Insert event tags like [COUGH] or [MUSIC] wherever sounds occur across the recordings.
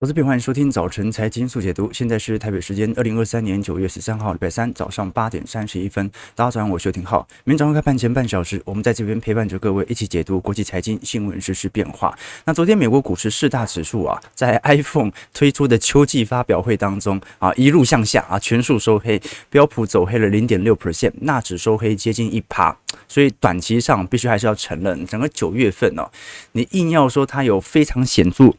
投资朋友，欢迎收听早晨财经速解读。现在是台北时间二零二三年九月十三号，礼拜三早上八点三十一分。大家早上好，我是邱廷浩。明天早上开盘前半小时，我们在这边陪伴着各位一起解读国际财经新闻、时事变化。那昨天美国股市四大指数啊，在 iPhone 推出的秋季发表会当中啊，一路向下啊，全数收黑，标普走黑了零点六 percent，纳指收黑接近一趴。所以短期上必须还是要承认，整个九月份呢、你硬要说它有非常显著。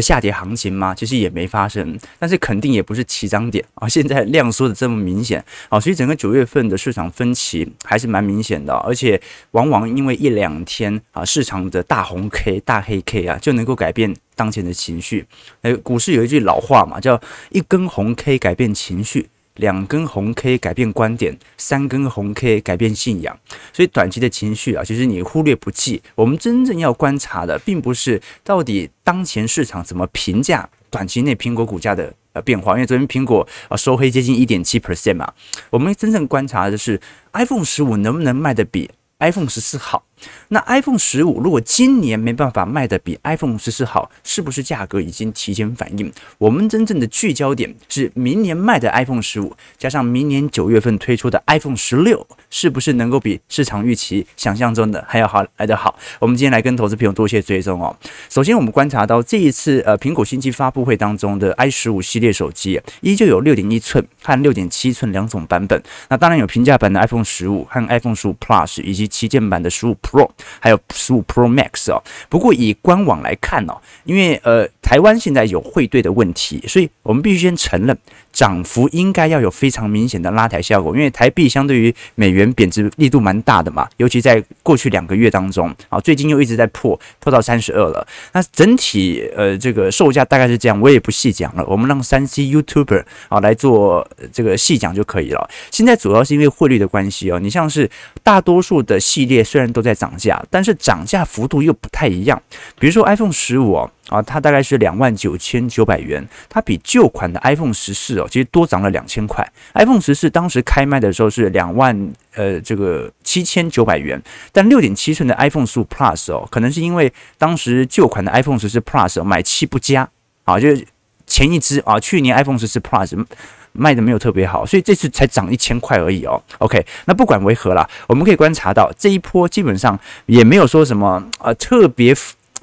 下跌行情吗？其实也没发生，但是肯定也不是起涨点啊。现在量缩的这么明显啊，所以整个九月份的市场分歧还是蛮明显的，而且往往因为一两天啊，市场的大红 K、大黑 K 啊，就能够改变当前的情绪。呃，股市有一句老话嘛，叫一根红 K 改变情绪。两根红 K 改变观点，三根红 K 改变信仰。所以短期的情绪啊，其实你忽略不计。我们真正要观察的，并不是到底当前市场怎么评价短期内苹果股价的呃变化，因为昨天苹果啊收黑接近一点七 percent 嘛。我们真正观察的是 iPhone 十五能不能卖得比 iPhone 十四好。那 iPhone 十五如果今年没办法卖得比 iPhone 十四好，是不是价格已经提前反应？我们真正的聚焦点是明年卖的 iPhone 十五，加上明年九月份推出的 iPhone 十六，是不是能够比市场预期想象中的还要好来得好？我们今天来跟投资朋友多些追踪哦。首先，我们观察到这一次呃苹果新机发布会当中的 i 十五系列手机，依旧有六点一寸和六点七寸两种版本。那当然有平价版的 iPhone 十五和 iPhone 十五 Plus，以及旗舰版的十五 Pro。还有十五 Pro Max 啊，不过以官网来看呢，因为呃台湾现在有汇兑的问题，所以我们必须先承认。涨幅应该要有非常明显的拉抬效果，因为台币相对于美元贬值力度蛮大的嘛，尤其在过去两个月当中啊，最近又一直在破破到三十二了。那整体呃这个售价大概是这样，我也不细讲了，我们让三 C YouTuber 啊来做这个细讲就可以了。现在主要是因为汇率的关系哦，你像是大多数的系列虽然都在涨价，但是涨价幅度又不太一样。比如说 iPhone 十五哦。啊，它大概是两万九千九百元，它比旧款的 iPhone 十四哦，其实多涨了两千块。iPhone 十四当时开卖的时候是两万呃这个七千九百元，但六点七寸的 iPhone 十五 Plus 哦，可能是因为当时旧款的 iPhone 十四 Plus 买气不佳啊，就是前一支啊，去年 iPhone 十四 Plus 卖的没有特别好，所以这次才涨一千块而已哦。OK，那不管为何啦，我们可以观察到这一波基本上也没有说什么呃特别。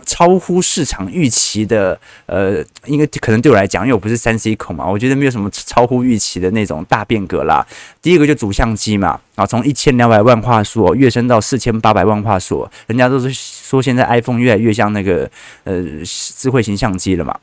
超乎市场预期的，呃，应该可能对我来讲，因为我不是三 C 控嘛，我觉得没有什么超乎预期的那种大变革啦。第一个就主相机嘛，啊，从一千两百万画素跃升到四千八百万画素，人家都是说现在 iPhone 越来越像那个呃智慧型相机了嘛。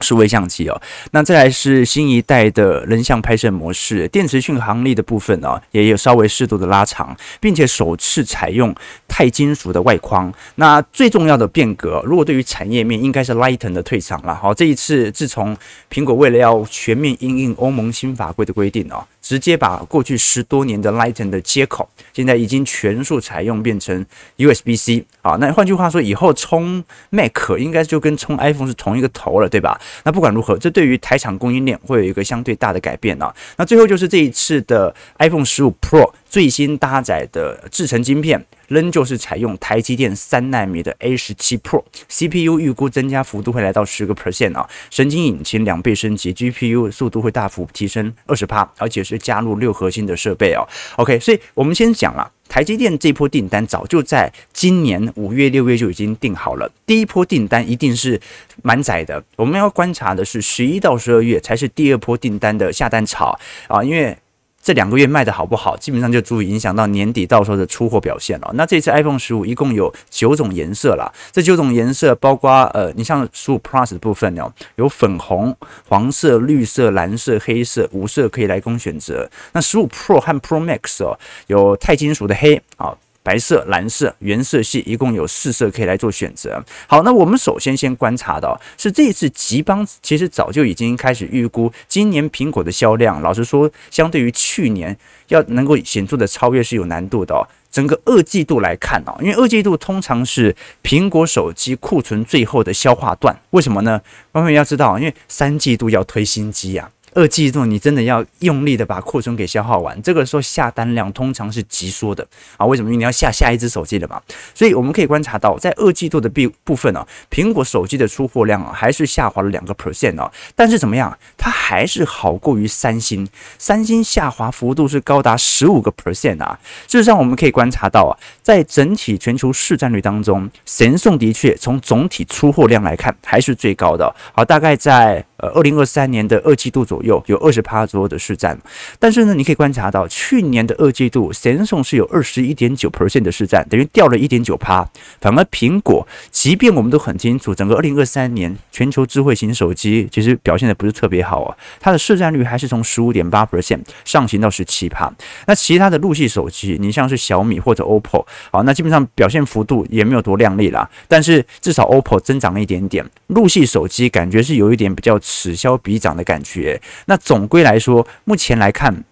数位相机哦，那再来是新一代的人像拍摄模式，电池续航力的部分呢，也有稍微适度的拉长，并且首次采用钛金属的外框。那最重要的变革，如果对于产业面，应该是 Lighten 的退场了。好，这一次自从苹果为了要全面应应欧盟新法规的规定哦。直接把过去十多年的 Lighten 的接口，现在已经全数采用变成 USB-C 啊。那换句话说，以后充 Mac 应该就跟充 iPhone 是同一个头了，对吧？那不管如何，这对于台厂供应链会有一个相对大的改变啊。那最后就是这一次的 iPhone 十五 Pro 最新搭载的制程晶片。仍旧是采用台积电三纳米的 A 十七 Pro，CPU 预估增加幅度会来到十个 percent 啊，神经引擎两倍升级，GPU 速度会大幅提升二十趴，而且是加入六核心的设备哦。OK，所以我们先讲了，台积电这波订单早就在今年五月六月就已经订好了，第一波订单一定是满载的，我们要观察的是十一到十二月才是第二波订单的下单潮啊，因为。这两个月卖的好不好，基本上就足以影响到年底到时候的出货表现了。那这次 iPhone 十五一共有九种颜色啦，这九种颜色包括呃，你像十五 Plus 的部分哦，有粉红、黄色、绿色、蓝色、黑色五色可以来供选择。那十五 Pro 和 Pro Max 哦，有钛金属的黑啊。白色、蓝色、原色系一共有四色可以来做选择。好，那我们首先先观察到是这一次吉邦其实早就已经开始预估今年苹果的销量。老实说，相对于去年要能够显著的超越是有难度的。整个二季度来看哦，因为二季度通常是苹果手机库存最后的消化段。为什么呢？朋友们要知道，因为三季度要推新机呀。二季度你真的要用力的把库存给消耗完，这个时候下单量通常是急缩的啊。为什么？因为你要下下一只手机了嘛。所以我们可以观察到，在二季度的部部分呢、啊，苹果手机的出货量啊还是下滑了两个 percent 啊。但是怎么样？它还是好过于三星，三星下滑幅度是高达十五个 percent 啊。事实上，我们可以观察到啊，在整体全球市占率当中，神送的确从总体出货量来看还是最高的。好，大概在。呃，二零二三年的二季度左右有二十趴左右的市占，但是呢，你可以观察到去年的二季度，Samsung 是有二十一点九 percent 的市占，等于掉了一点九趴。反而苹果，即便我们都很清楚，整个二零二三年全球智慧型手机其实表现的不是特别好啊，它的市占率还是从十五点八 percent 上行到十七趴。那其他的陆系手机，你像是小米或者 OPPO，好，那基本上表现幅度也没有多亮丽啦。但是至少 OPPO 增长了一点点，陆系手机感觉是有一点比较。此消彼长的感觉。那总归来说，目前来看，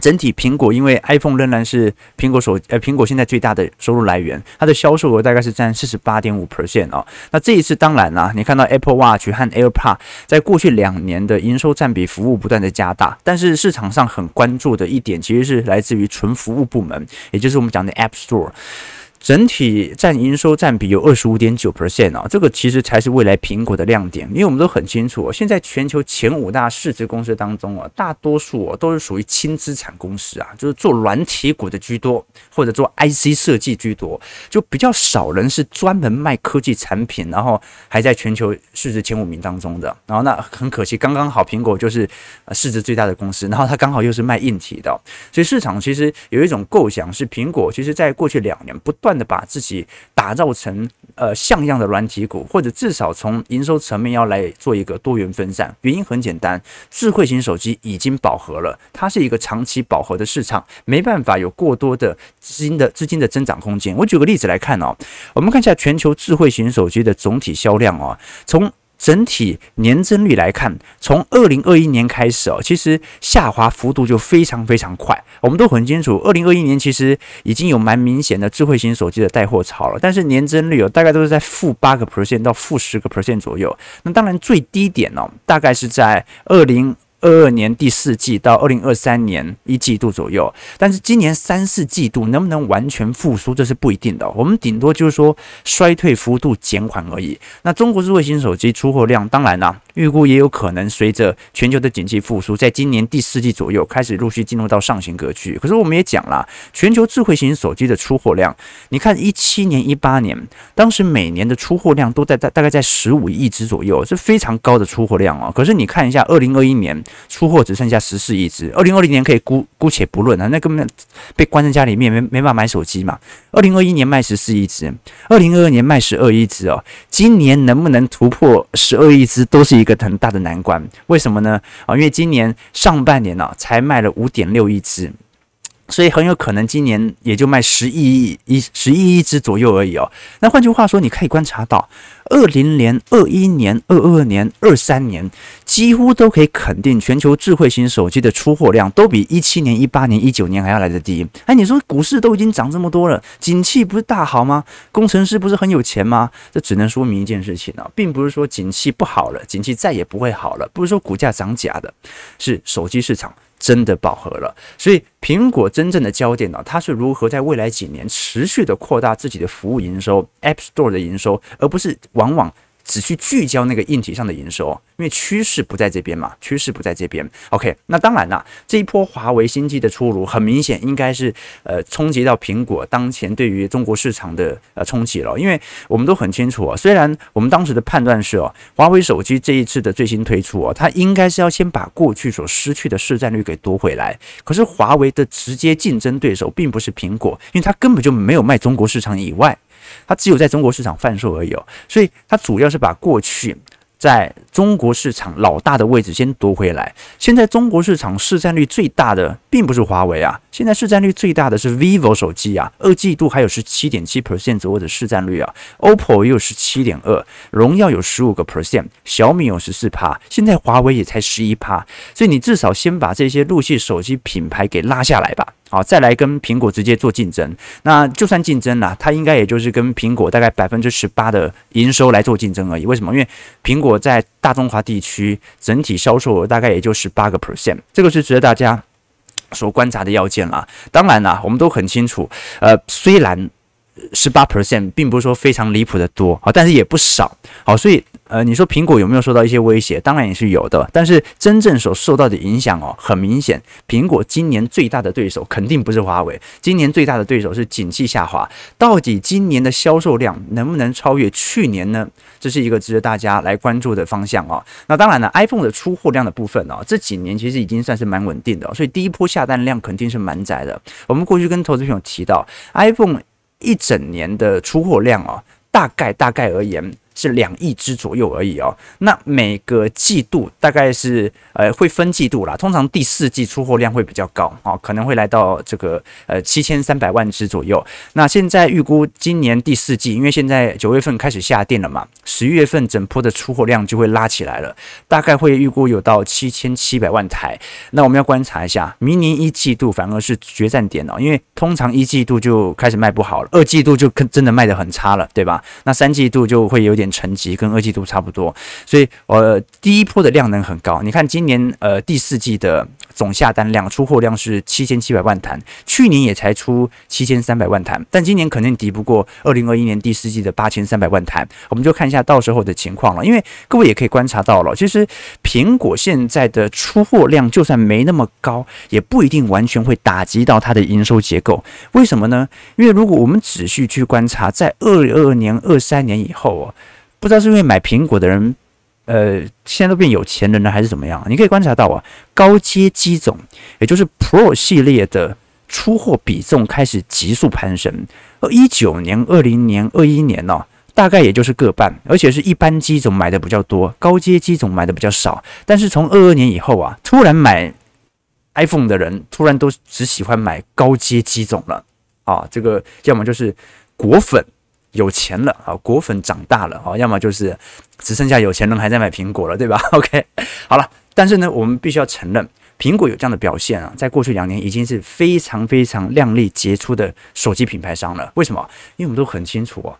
整体苹果因为 iPhone 仍然是苹果手呃苹果现在最大的收入来源，它的销售额大概是占四十八点五 percent 哦。那这一次当然啦，你看到 Apple Watch 和 AirPod 在过去两年的营收占比服务不断的加大，但是市场上很关注的一点，其实是来自于纯服务部门，也就是我们讲的 App Store。整体占营收占比有二十五点九 percent 啊，这个其实才是未来苹果的亮点，因为我们都很清楚，现在全球前五大市值公司当中啊，大多数啊都是属于轻资产公司啊，就是做软体股的居多，或者做 IC 设计居多，就比较少人是专门卖科技产品，然后还在全球市值前五名当中的。然后那很可惜，刚刚好苹果就是市值最大的公司，然后它刚好又是卖硬体的，所以市场其实有一种构想是，苹果其实在过去两年不断。的把自己打造成呃像样的软体股，或者至少从营收层面要来做一个多元分散。原因很简单，智慧型手机已经饱和了，它是一个长期饱和的市场，没办法有过多的资金的资金的增长空间。我举个例子来看哦，我们看一下全球智慧型手机的总体销量哦，从整体年增率来看，从二零二一年开始哦，其实下滑幅度就非常非常快。我们都很清楚，二零二一年其实已经有蛮明显的智慧型手机的带货潮了，但是年增率哦，大概都是在负八个 percent 到负十个 percent 左右。那当然最低点哦，大概是在二零。二二年第四季到二零二三年一季度左右，但是今年三四季度能不能完全复苏，这是不一定的。我们顶多就是说衰退幅度减缓而已。那中国智慧型手机出货量，当然啦，预估也有可能随着全球的景气复苏，在今年第四季左右开始陆续进入到上行格局。可是我们也讲了，全球智慧型手机的出货量，你看一七年、一八年，当时每年的出货量都在大大概在十五亿只左右，是非常高的出货量哦。可是你看一下二零二一年。出货只剩下十四亿只，二零二零年可以姑姑且不论啊，那根本被关在家里面没没办法买手机嘛。二零二一年卖十四亿只，二零二二年卖十二亿只哦，今年能不能突破十二亿只都是一个很大的难关。为什么呢？啊，因为今年上半年呢、才卖了五点六亿只。所以很有可能今年也就卖十亿一十亿一只左右而已哦。那换句话说，你可以观察到，二零年、二一年、二二年、二三年，几乎都可以肯定，全球智慧型手机的出货量都比一七年、一八年、一九年还要来得低。哎，你说股市都已经涨这么多了，景气不是大好吗？工程师不是很有钱吗？这只能说明一件事情啊，并不是说景气不好了，景气再也不会好了，不是说股价涨假的，是手机市场。真的饱和了，所以苹果真正的焦点呢，它是如何在未来几年持续的扩大自己的服务营收，App Store 的营收，而不是往往。只去聚焦那个硬体上的营收，因为趋势不在这边嘛，趋势不在这边。OK，那当然啦，这一波华为新机的出炉，很明显应该是呃冲击到苹果当前对于中国市场的呃冲击了。因为我们都很清楚啊，虽然我们当时的判断是哦，华为手机这一次的最新推出哦，它应该是要先把过去所失去的市占率给夺回来。可是华为的直接竞争对手并不是苹果，因为它根本就没有卖中国市场以外。它只有在中国市场贩售而已哦，所以它主要是把过去在中国市场老大的位置先夺回来。现在中国市场市占率最大的并不是华为啊，现在市占率最大的是 vivo 手机啊，二季度还有十七点七 percent 左右的市占率啊，OPPO 也有十七点二，荣耀有十五个 percent，小米有十四趴，现在华为也才十一趴，所以你至少先把这些陆系手机品牌给拉下来吧。好，再来跟苹果直接做竞争。那就算竞争了，它应该也就是跟苹果大概百分之十八的营收来做竞争而已。为什么？因为苹果在大中华地区整体销售额大概也就十八个 percent，这个是值得大家所观察的要件了。当然了，我们都很清楚，呃，虽然十八 percent 并不是说非常离谱的多啊，但是也不少，好，所以。呃，你说苹果有没有受到一些威胁？当然也是有的，但是真正所受到的影响哦，很明显，苹果今年最大的对手肯定不是华为，今年最大的对手是景气下滑。到底今年的销售量能不能超越去年呢？这是一个值得大家来关注的方向哦。那当然了，iPhone 的出货量的部分哦，这几年其实已经算是蛮稳定的，所以第一波下单量肯定是蛮窄的。我们过去跟投资朋友提到，iPhone 一整年的出货量哦，大概大概而言。是两亿只左右而已哦。那每个季度大概是呃会分季度啦，通常第四季出货量会比较高哦，可能会来到这个呃七千三百万只左右。那现在预估今年第四季，因为现在九月份开始下店了嘛，十月份整波的出货量就会拉起来了，大概会预估有到七千七百万台。那我们要观察一下，明年一季度反而是决战点哦，因为通常一季度就开始卖不好了，二季度就真的卖得很差了，对吧？那三季度就会有点。成绩跟二季度差不多，所以呃第一波的量能很高。你看今年呃第四季的总下单量、出货量是七千七百万台，去年也才出七千三百万台，但今年肯定抵不过二零二一年第四季的八千三百万台。我们就看一下到时候的情况了。因为各位也可以观察到了，其实苹果现在的出货量就算没那么高，也不一定完全会打击到它的营收结构。为什么呢？因为如果我们仔细去观察，在二二年、二三年以后哦。不知道是因为买苹果的人，呃，现在都变有钱人了，还是怎么样？你可以观察到啊，高阶机种，也就是 Pro 系列的出货比重开始急速攀升。而一九年、二零年、二一年呢、哦，大概也就是各半，而且是一般机种买的比较多，高阶机种买的比较少。但是从二二年以后啊，突然买 iPhone 的人，突然都只喜欢买高阶机种了啊，这个要么就是果粉。有钱了啊，果粉长大了啊，要么就是只剩下有钱人还在买苹果了，对吧？[LAUGHS] OK，好了，但是呢，我们必须要承认，苹果有这样的表现啊，在过去两年已经是非常非常亮丽杰出的手机品牌商了。为什么？因为我们都很清楚啊。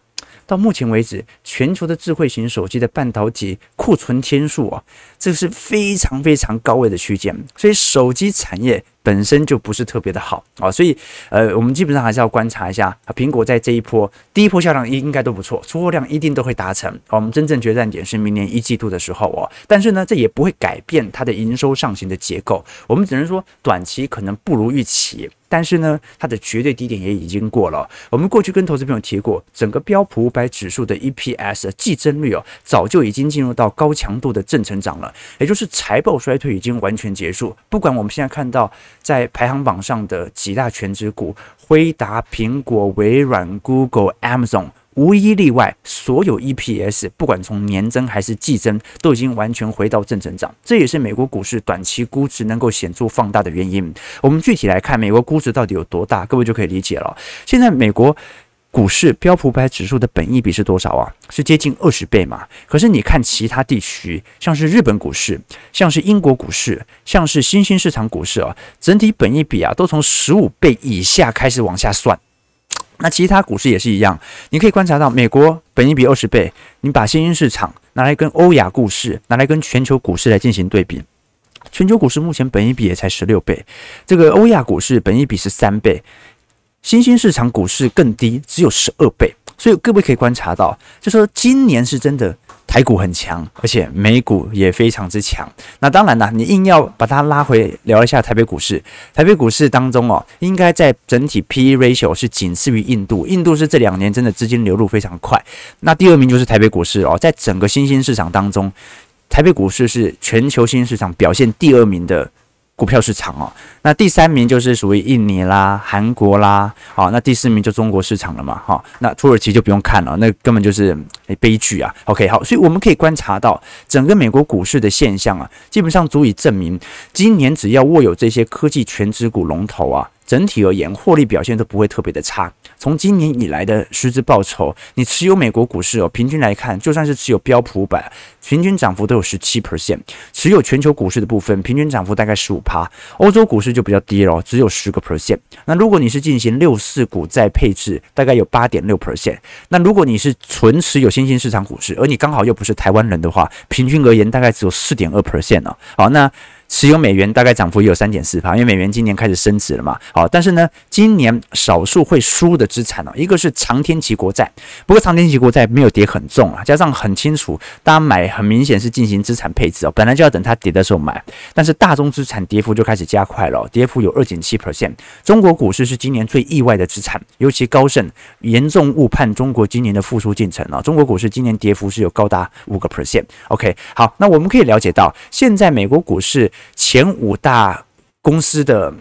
到目前为止，全球的智慧型手机的半导体库存天数啊，这是非常非常高位的区间，所以手机产业本身就不是特别的好啊，所以呃，我们基本上还是要观察一下啊，苹果在这一波第一波销量应该都不错，出货量一定都会达成。我们真正决战点是明年一季度的时候哦，但是呢，这也不会改变它的营收上行的结构，我们只能说短期可能不如预期。但是呢，它的绝对低点也已经过了。我们过去跟投资朋友提过，整个标普五百指数的 EPS 计增率哦，早就已经进入到高强度的正成长了，也就是财报衰退已经完全结束。不管我们现在看到在排行榜上的几大全职股，辉达、苹果、微软、Google、Amazon。无一例外，所有 EPS 不管从年增还是季增，都已经完全回到正增长。这也是美国股市短期估值能够显著放大的原因。我们具体来看，美国估值到底有多大，各位就可以理解了。现在美国股市标普五百指数的本益比是多少啊？是接近二十倍嘛？可是你看其他地区，像是日本股市，像是英国股市，像是新兴市场股市啊，整体本益比啊，都从十五倍以下开始往下算。那其他股市也是一样，你可以观察到，美国本益比二十倍，你把新兴市场拿来跟欧亚股市，拿来跟全球股市来进行对比，全球股市目前本益比也才十六倍，这个欧亚股市本益比是三倍，新兴市场股市更低，只有十二倍，所以各位可以观察到，就说今年是真的。台股很强，而且美股也非常之强。那当然啦，你硬要把它拉回聊一下台北股市。台北股市当中哦，应该在整体 PE ratio 是仅次于印度。印度是这两年真的资金流入非常快。那第二名就是台北股市哦，在整个新兴市场当中，台北股市是全球新兴市场表现第二名的。股票市场哦，那第三名就是属于印尼啦、韩国啦，好，那第四名就中国市场了嘛，哈，那土耳其就不用看了，那根本就是悲剧啊。OK，好，所以我们可以观察到整个美国股市的现象啊，基本上足以证明，今年只要握有这些科技权值股龙头啊，整体而言获利表现都不会特别的差。从今年以来的实质报酬，你持有美国股市哦，平均来看，就算是持有标普五百，平均涨幅都有十七 percent。持有全球股市的部分，平均涨幅大概十五趴。欧洲股市就比较低了，只有十个 percent。那如果你是进行六四股债配置，大概有八点六 percent。那如果你是纯持有新兴市场股市，而你刚好又不是台湾人的话，平均而言大概只有四点二 percent 呢。好，那。持有美元大概涨幅也有三点四趴，因为美元今年开始升值了嘛。好，但是呢，今年少数会输的资产哦，一个是长天期国债，不过长天期国债没有跌很重啊，加上很清楚，大家买很明显是进行资产配置哦，本来就要等它跌的时候买，但是大宗资产跌幅就开始加快了，跌幅有二点七 percent。中国股市是今年最意外的资产，尤其高盛严重误判中国今年的复苏进程啊，中国股市今年跌幅是有高达五个 percent。OK，好，那我们可以了解到，现在美国股市。前五大公司的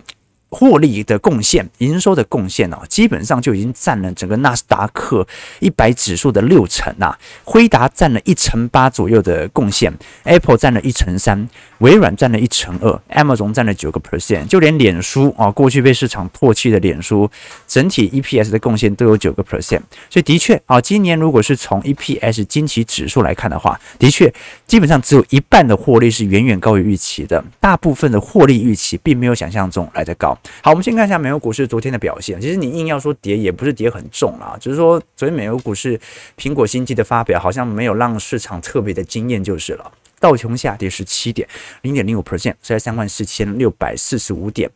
获利的贡献、营收的贡献哦，基本上就已经占了整个纳斯达克一百指数的六成呐。辉达占了一成八左右的贡献，Apple 占了一成三。微软占了一成二，Amazon 占了九个 percent，就连脸书啊，过去被市场唾弃的脸书，整体 EPS 的贡献都有九个 percent，所以的确啊，今年如果是从 EPS 惊奇指数来看的话，的确基本上只有一半的获利是远远高于预期的，大部分的获利预期并没有想象中来得高。好，我们先看一下美国股市昨天的表现，其实你硬要说跌，也不是跌很重啊，只是说昨天美国股市苹果新机的发表好像没有让市场特别的惊艳就是了。道琼下跌十七点，零点零五 percent，是在三万四千六百四十五点。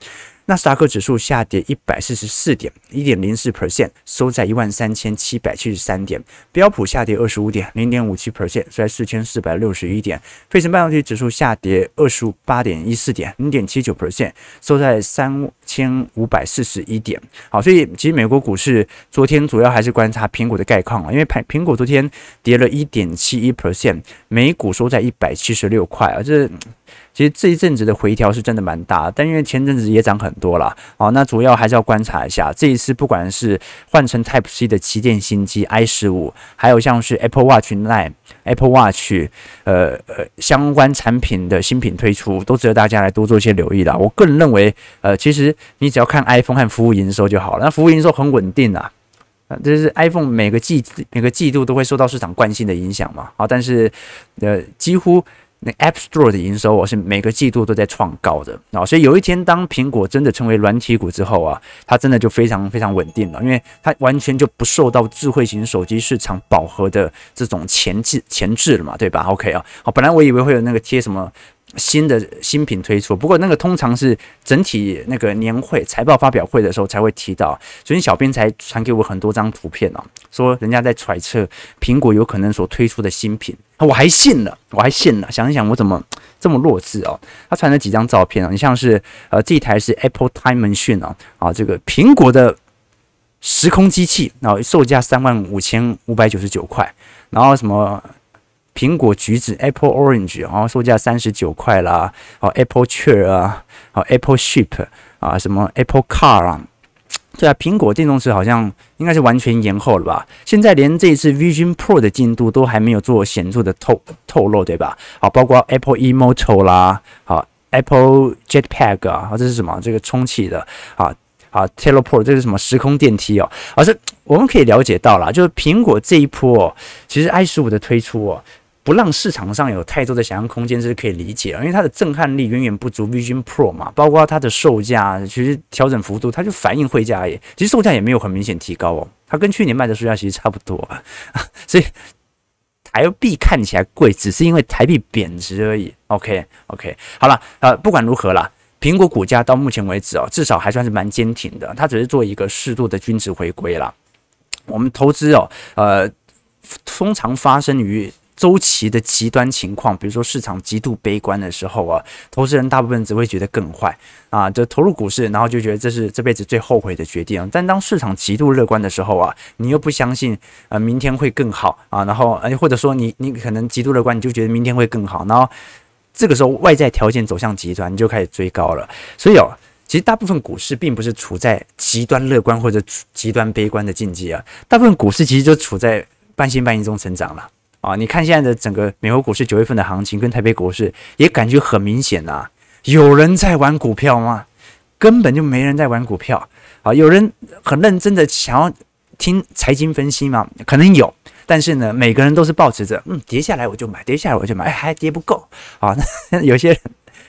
纳斯达克指数下跌一百四十四点，一点零四 percent，收在一万三千七百七十三点。标普下跌二十五点，零点五七 percent，收在四千四百六十一点。费城半导体指数下跌二十八点一四点，零点七九 percent，收在三千五百四十一点。好，所以其实美国股市昨天主要还是观察苹果的概况啊，因为苹苹果昨天跌了一点七一 percent，每股收在一百七十六块啊，这。其实这一阵子的回调是真的蛮大，但因为前阵子也涨很多了，哦，那主要还是要观察一下这一次，不管是换成 Type C 的旗舰新机 i 十五，还有像是 Apple Watch Nine、Apple Watch，呃呃相关产品的新品推出，都值得大家来多做一些留意的。我个人认为，呃，其实你只要看 iPhone 和服务营收就好了，那服务营收很稳定啊，就是 iPhone 每个季每个季度都会受到市场惯性的影响嘛，好，但是呃几乎。那 App Store 的营收我是每个季度都在创高的啊，所以有一天当苹果真的成为软体股之后啊，它真的就非常非常稳定了，因为它完全就不受到智慧型手机市场饱和的这种前置前置了嘛，对吧？OK 啊，好，本来我以为会有那个贴什么。新的新品推出，不过那个通常是整体那个年会财报发表会的时候才会提到，所以小编才传给我很多张图片哦，说人家在揣测苹果有可能所推出的新品，我还信了，我还信了，想一想我怎么这么弱智哦？他传了几张照片啊，你像是呃这台是 Apple Time Machine 啊，啊这个苹果的时空机器，然后售价三万五千五百九十九块，然后什么？苹果橘子 Apple Orange，然后售价三十九块啦，哦 Apple Chair 啊，哦 Apple Ship 啊，什么 Apple Car 啊，对啊，苹果电动车好像应该是完全延后了吧？现在连这一次 Vision Pro 的进度都还没有做显著的透透露，对吧？好，包括 Apple eMoto 啦，好 Apple Jetpack 啊，这是什么？这个充气的啊啊 Teleport，这是什么时空电梯哦？而是我们可以了解到啦，就是苹果这一波，其实 i 十五的推出哦。不让市场上有太多的想象空间，这是可以理解，因为它的震撼力远远不足 Vision Pro 嘛，包括它的售价，其实调整幅度，它就反映汇价而已，其实售价也没有很明显提高哦，它跟去年卖的售价其实差不多，[LAUGHS] 所以台币看起来贵，只是因为台币贬值而已。OK OK，好了，呃，不管如何啦，苹果股价到目前为止哦，至少还算是蛮坚挺的，它只是做一个适度的均值回归啦。我们投资哦，呃，通常发生于。周期的极端情况，比如说市场极度悲观的时候啊，投资人大部分只会觉得更坏啊，就投入股市，然后就觉得这是这辈子最后悔的决定。但当市场极度乐观的时候啊，你又不相信呃明天会更好啊，然后呃或者说你你可能极度乐观，你就觉得明天会更好，然后这个时候外在条件走向极端，你就开始追高了。所以哦，其实大部分股市并不是处在极端乐观或者极端悲观的境界啊，大部分股市其实就处在半信半疑中成长了。啊，你看现在的整个美国股市九月份的行情跟台北股市也感觉很明显呐，有人在玩股票吗？根本就没人在玩股票啊！有人很认真的想要听财经分析吗？可能有，但是呢，每个人都是抱持着，嗯，跌下来我就买，跌下来我就买，哎，还跌不够啊。那 [LAUGHS] 有些人，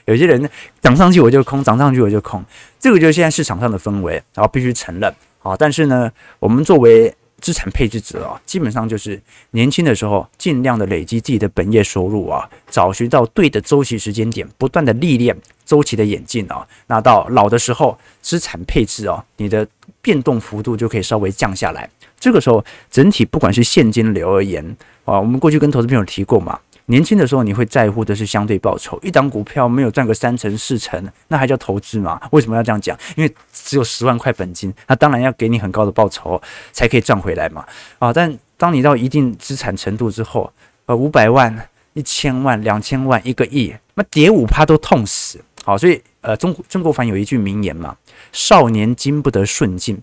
有些人，涨上去我就空，涨上去我就空，这个就是现在市场上的氛围，然后必须承认啊。但是呢，我们作为资产配置者啊，基本上就是年轻的时候尽量的累积自己的本业收入啊，找寻到对的周期时间点，不断的历练周期的演进啊。那到老的时候，资产配置啊，你的变动幅度就可以稍微降下来。这个时候，整体不管是现金流而言啊，我们过去跟投资朋友提过嘛。年轻的时候，你会在乎的是相对报酬。一档股票没有赚个三成四成，那还叫投资吗？为什么要这样讲？因为只有十万块本金，那当然要给你很高的报酬才可以赚回来嘛。啊，但当你到一定资产程度之后，呃，五百万、一千万、两千万、一个亿，那跌五趴都痛死。好，所以呃，中曾国藩有一句名言嘛：少年经不得顺境，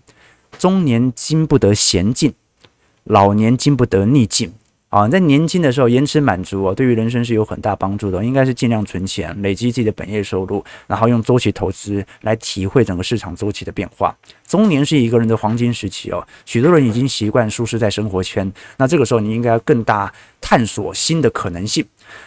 中年经不得闲境，老年经不得逆境。啊，在年轻的时候延迟满足哦，对于人生是有很大帮助的。应该是尽量存钱，累积自己的本业收入，然后用周期投资来体会整个市场周期的变化。中年是一个人的黄金时期哦，许多人已经习惯舒适在生活圈，那这个时候你应该要更大探索新的可能性。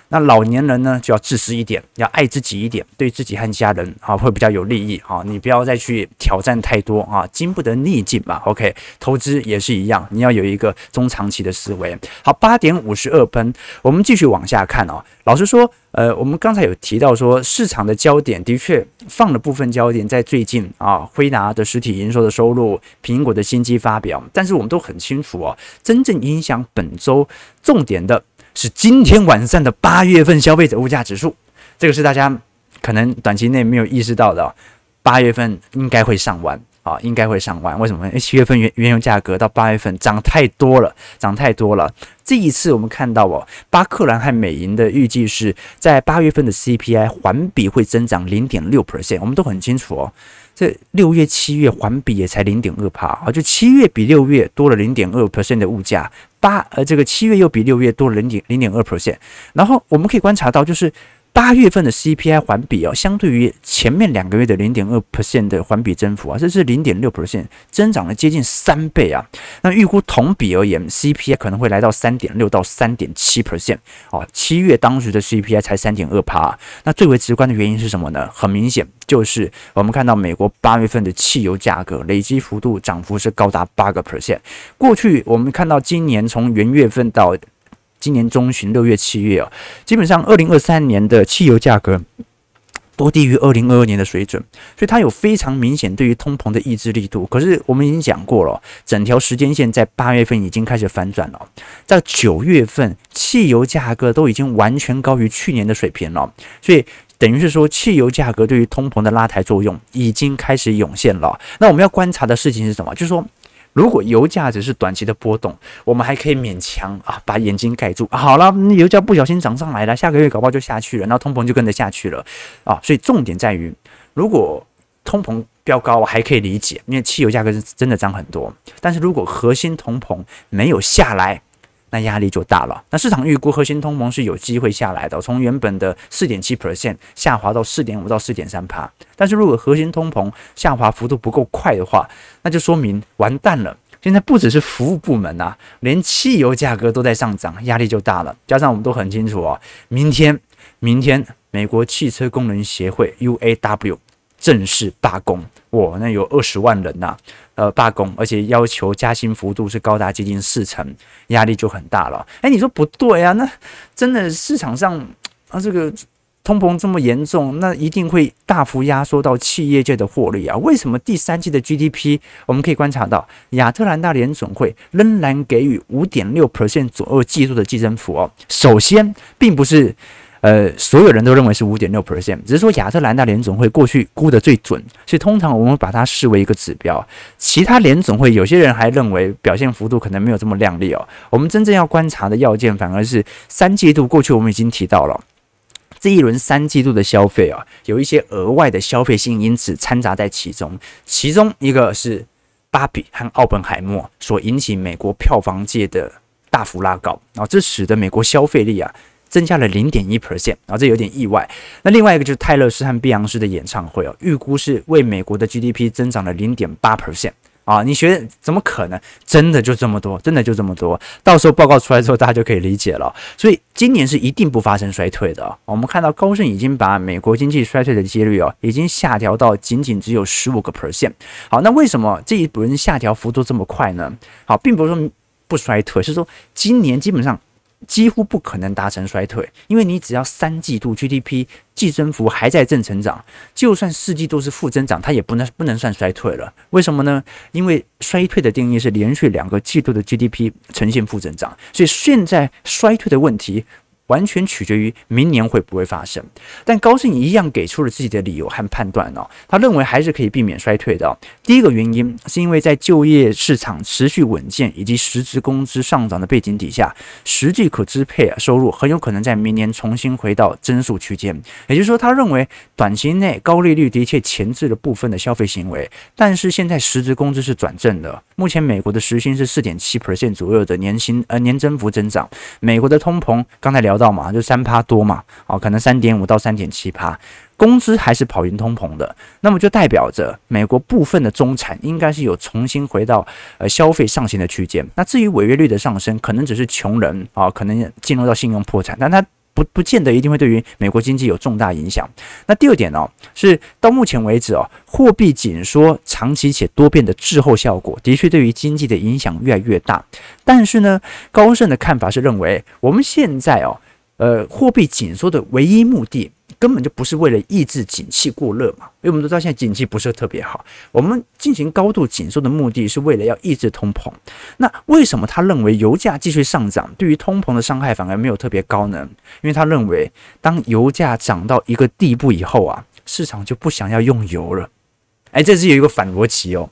那老年人呢，就要自私一点，要爱自己一点，对自己和家人啊会比较有利益啊。你不要再去挑战太多啊，经不得逆境嘛。OK，投资也是一样，你要有一个中长期的思维。好，八点五十二分，我们继续往下看哦。老实说，呃，我们刚才有提到说，市场的焦点的确放了部分焦点在最近啊，辉达的实体营收的收入，苹果的新机发表，但是我们都很清楚哦，真正影响本周重点的。是今天晚上的八月份消费者物价指数，这个是大家可能短期内没有意识到的。八月份应该会上万啊，应该会上万。为什么？因为七月份原原油价格到八月份涨太多了，涨太多了。这一次我们看到哦，巴克兰和美银的预计是在八月份的 CPI 环比会增长零点六 percent。我们都很清楚哦。这六月、七月环比也才零点二趴啊，就七月比六月多了零点二 percent 的物价，八呃这个七月又比六月多了零点零点二 percent，然后我们可以观察到就是。八月份的 CPI 环比哦，相对于前面两个月的零点二 percent 的环比增幅啊，这是零点六 percent，增长了接近三倍啊。那预估同比而言，CPI 可能会来到三点六到三点七 percent 哦。七月当时的 CPI 才三点二趴。那最为直观的原因是什么呢？很明显就是我们看到美国八月份的汽油价格累积幅度涨幅是高达八个 percent。过去我们看到今年从元月份到今年中旬六月、七月啊，基本上二零二三年的汽油价格都低于二零二二年的水准，所以它有非常明显对于通膨的抑制力度。可是我们已经讲过了，整条时间线在八月份已经开始反转了，在九月份汽油价格都已经完全高于去年的水平了，所以等于是说汽油价格对于通膨的拉抬作用已经开始涌现了。那我们要观察的事情是什么？就是说。如果油价只是短期的波动，我们还可以勉强啊把眼睛盖住。好了，那油价不小心涨上来了，下个月搞不好就下去了，那通膨就跟着下去了啊。所以重点在于，如果通膨飙高，我还可以理解，因为汽油价格是真的涨很多。但是如果核心通膨没有下来，那压力就大了。那市场预估核心通膨是有机会下来的，从原本的四点七 percent 下滑到四点五到四点三趴。但是如果核心通膨下滑幅度不够快的话，那就说明完蛋了。现在不只是服务部门、啊，连汽油价格都在上涨，压力就大了。加上我们都很清楚哦，明天，明天美国汽车工人协会 UAW 正式罢工，哇，那有二十万人呐、呃，罢工，而且要求加薪幅度是高达接近四成，压力就很大了。哎，你说不对啊？那真的市场上啊，这个通膨这么严重，那一定会大幅压缩到企业界的获利啊。为什么第三季的 GDP 我们可以观察到，亚特兰大联准会仍然给予五点六 percent 左右季度的季增幅哦？首先，并不是。呃，所有人都认为是五点六 percent，只是说亚特兰大联总会过去估得最准，所以通常我们把它视为一个指标。其他联总会有些人还认为表现幅度可能没有这么亮丽哦。我们真正要观察的要件反而是三季度过去，我们已经提到了这一轮三季度的消费啊，有一些额外的消费性因子掺杂在其中，其中一个是芭比和奥本海默所引起美国票房界的大幅拉高，然后这使得美国消费力啊。增加了零点一 percent，啊这有点意外。那另外一个就是泰勒斯和碧昂斯的演唱会哦，预估是为美国的 GDP 增长了零点八 percent。啊，你觉得怎么可能？真的就这么多，真的就这么多。到时候报告出来之后，大家就可以理解了。所以今年是一定不发生衰退的。我们看到高盛已经把美国经济衰退的几率哦，已经下调到仅仅只有十五个 percent。好，那为什么这一轮下调幅度这么快呢？好，并不是说不衰退，是说今年基本上。几乎不可能达成衰退，因为你只要三季度 GDP 季增幅还在正成长，就算四季度是负增长，它也不能不能算衰退了。为什么呢？因为衰退的定义是连续两个季度的 GDP 呈现负增长，所以现在衰退的问题。完全取决于明年会不会发生，但高盛一样给出了自己的理由和判断哦，他认为还是可以避免衰退的。第一个原因是因为在就业市场持续稳健以及实质工资上涨的背景底下，实际可支配收入很有可能在明年重新回到增速区间。也就是说，他认为短期内高利率的确钳制了部分的消费行为，但是现在实质工资是转正的。目前美国的时薪是四点七 percent 左右的年薪呃年增幅增长，美国的通膨刚才聊。到道吗？就三趴多嘛，哦，可能三点五到三点七趴，工资还是跑赢通膨的，那么就代表着美国部分的中产应该是有重新回到呃消费上行的区间。那至于违约率的上升，可能只是穷人啊，可能进入到信用破产，但他不不见得一定会对于美国经济有重大影响。那第二点哦，是到目前为止哦，货币紧缩长期且多变的滞后效果，的确对于经济的影响越来越大。但是呢，高盛的看法是认为我们现在哦。呃，货币紧缩的唯一目的根本就不是为了抑制景气过热嘛，因为我们都知道现在景气不是特别好。我们进行高度紧缩的目的是为了要抑制通膨。那为什么他认为油价继续上涨对于通膨的伤害反而没有特别高呢？因为他认为当油价涨到一个地步以后啊，市场就不想要用油了。哎，这是有一个反逻辑哦。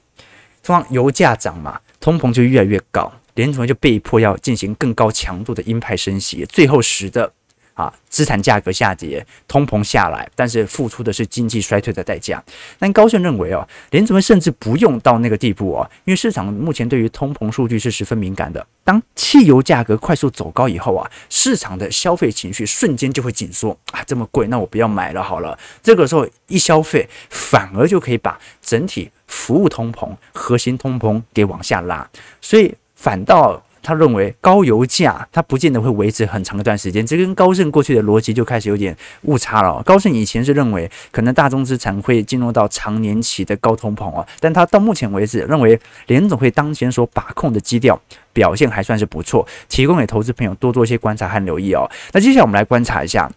通常油价涨嘛，通膨就越来越高。联储会就被迫要进行更高强度的鹰派升息，最后使得啊资产价格下跌，通膨下来，但是付出的是经济衰退的代价。但高盛认为哦，联储会甚至不用到那个地步哦，因为市场目前对于通膨数据是十分敏感的。当汽油价格快速走高以后啊，市场的消费情绪瞬间就会紧缩啊，这么贵，那我不要买了好了。这个时候一消费，反而就可以把整体服务通膨、核心通膨给往下拉，所以。反倒他认为高油价它不见得会维持很长一段时间，这跟高盛过去的逻辑就开始有点误差了。高盛以前是认为可能大宗资产会进入到长年期的高通膨哦，但他到目前为止认为联总会当前所把控的基调表现还算是不错，提供给投资朋友多做一些观察和留意哦。那接下来我们来观察一下。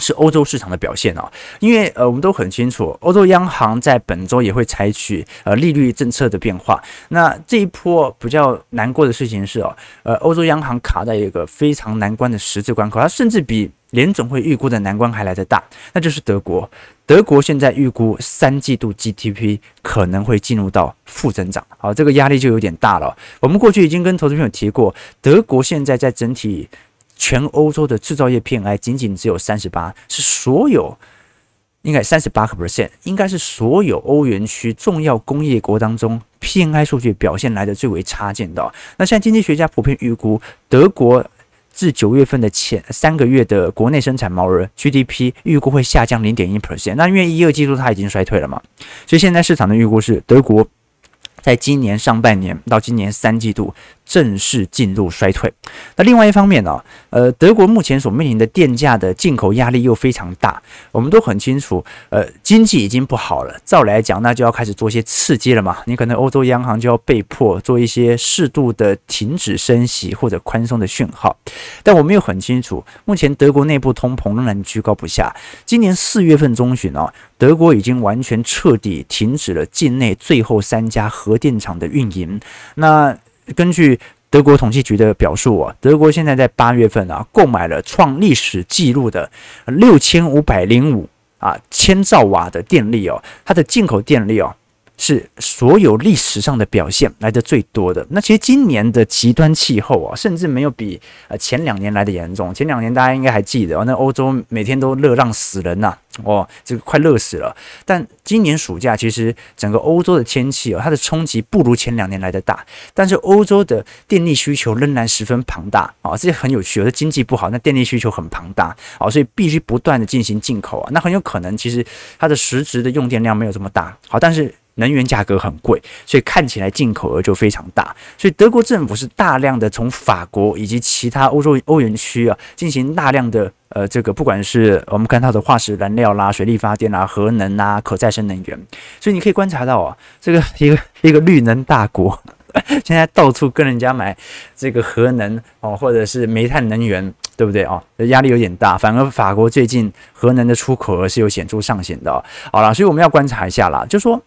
是欧洲市场的表现啊，因为呃，我们都很清楚，欧洲央行在本周也会采取呃利率政策的变化。那这一波比较难过的事情是哦，呃，欧洲央行卡在一个非常难关的十字关口，它甚至比联总会预估的难关还来得大，那就是德国。德国现在预估三季度 GDP 可能会进入到负增长，好，这个压力就有点大了。我们过去已经跟投资朋友提过，德国现在在整体。全欧洲的制造业 PMI 仅仅只有三十八，是所有应该三十八个 percent，应该是所有欧元区重要工业国当中 PMI 数据表现来的最为差劲的。那现在经济学家普遍预估，德国至九月份的前三个月的国内生产毛额 GDP 预估会下降零点一 percent。那因为一二季度它已经衰退了嘛，所以现在市场的预估是德国在今年上半年到今年三季度。正式进入衰退。那另外一方面呢，呃，德国目前所面临的电价的进口压力又非常大。我们都很清楚，呃，经济已经不好了，照来讲，那就要开始做一些刺激了嘛。你可能欧洲央行就要被迫做一些适度的停止升息或者宽松的讯号。但我们又很清楚，目前德国内部通膨仍然居高不下。今年四月份中旬啊，德国已经完全彻底停止了境内最后三家核电厂的运营。那根据德国统计局的表述啊，德国现在在八月份啊，购买了创历史纪录的六千五百零五啊千兆瓦的电力哦，它的进口电力哦。是所有历史上的表现来的最多的。那其实今年的极端气候啊，甚至没有比呃前两年来的严重。前两年大家应该还记得哦，那欧洲每天都热浪死人呐，哦，这个快热死了。但今年暑假其实整个欧洲的天气哦，它的冲击不如前两年来的大。但是欧洲的电力需求仍然十分庞大啊，这些很有趣。有的经济不好，那电力需求很庞大啊，所以必须不断的进行进口啊。那很有可能其实它的实质的用电量没有这么大。好，但是。能源价格很贵，所以看起来进口额就非常大。所以德国政府是大量的从法国以及其他欧洲欧元区啊进行大量的呃这个不管是我们看到的化石燃料啦、水力发电啦、核能啊、可再生能源。所以你可以观察到啊，这个一个 [LAUGHS] 一个绿能大国。现在到处跟人家买这个核能哦，或者是煤炭能源，对不对哦？压力有点大。反而法国最近核能的出口额是有显著上行的。好了，所以我们要观察一下啦，就说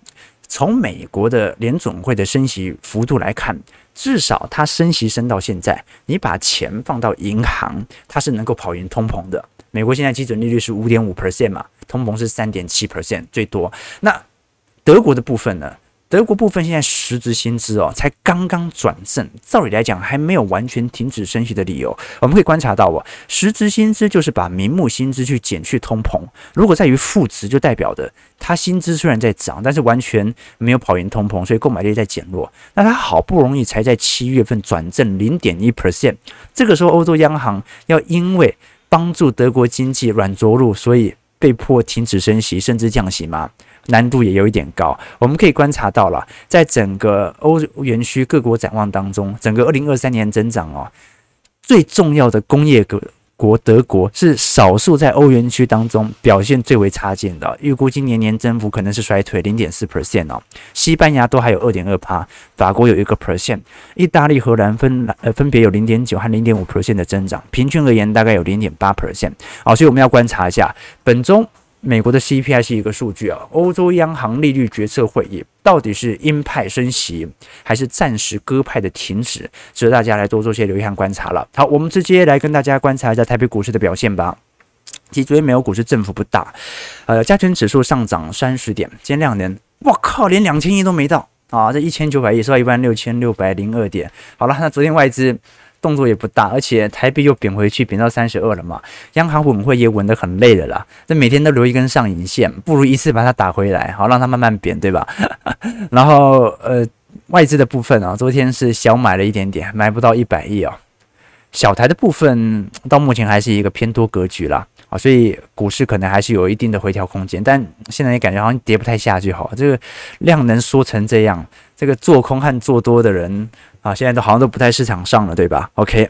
从美国的联总会的升息幅度来看，至少它升息升到现在，你把钱放到银行，它是能够跑赢通膨的。美国现在基准利率是五点五 percent 嘛，通膨是三点七 percent 最多。那德国的部分呢？德国部分现在实质薪资哦，才刚刚转正，照理来讲还没有完全停止升息的理由。我们可以观察到哦，实质薪资就是把名目薪资去减去通膨，如果在于负值，就代表的他薪资虽然在涨，但是完全没有跑赢通膨，所以购买力在减弱。那他好不容易才在七月份转正零点一 percent，这个时候欧洲央行要因为帮助德国经济软着陆，所以被迫停止升息，甚至降息吗？难度也有一点高，我们可以观察到了，在整个欧元区各国展望当中，整个二零二三年增长哦，最重要的工业国国德国是少数在欧元区当中表现最为差劲的，预估今年年增幅可能是衰退零点四 percent 哦，西班牙都还有二点二趴，法国有一个 percent，意大利、荷兰分呃分别有零点九和零点五 percent 的增长，平均而言大概有零点八 percent，好，所以我们要观察一下本周。美国的 CPI 是一个数据啊，欧洲央行利率决策会议到底是鹰派升息，还是暂时鸽派的停止，值得大家来多做些留意和观察了。好，我们直接来跟大家观察一下台北股市的表现吧。其实昨天美国股市振幅不大，呃，加权指数上涨三十点，今天量能，我靠，连两千亿都没到啊，这一千九百亿是到一万六千六百零二点。好了，那昨天外资。动作也不大，而且台币又贬回去，贬到三十二了嘛。央行稳会也稳得很累的啦，这每天都留一根上影线，不如一次把它打回来，好让它慢慢贬，对吧？[LAUGHS] 然后呃，外资的部分啊，昨天是小买了一点点，买不到一百亿哦。小台的部分到目前还是一个偏多格局啦，啊，所以股市可能还是有一定的回调空间，但现在也感觉好像跌不太下去，好，这个量能缩成这样，这个做空和做多的人。啊，现在都好像都不在市场上了，对吧？OK，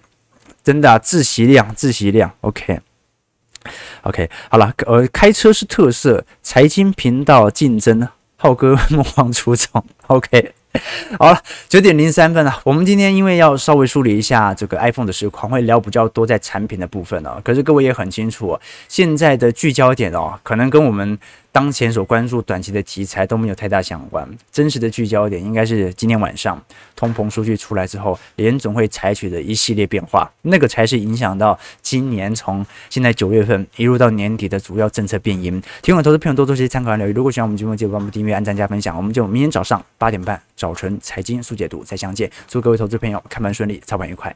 真的啊，自习量，自习量，OK，OK，、好了，呃，开车是特色，财经频道竞争，浩哥 [LAUGHS] 莫忘初衷，OK。[LAUGHS] 好了，九点零三分了。我们今天因为要稍微梳理一下这个 iPhone 的实况，会聊比较多在产品的部分哦。可是各位也很清楚，现在的聚焦点哦，可能跟我们当前所关注短期的题材都没有太大相关。真实的聚焦点应该是今天晚上通膨数据出来之后，联总会采取的一系列变化，那个才是影响到今年从现在九月份一路到年底的主要政策变因。听完投资朋友多多些参考和留意。如果喜欢我们节目，记得帮我们订阅、按赞、加分享。我们就明天早上八点半。早晨财经速解读再相见，祝各位投资朋友开盘顺利，操盘愉快。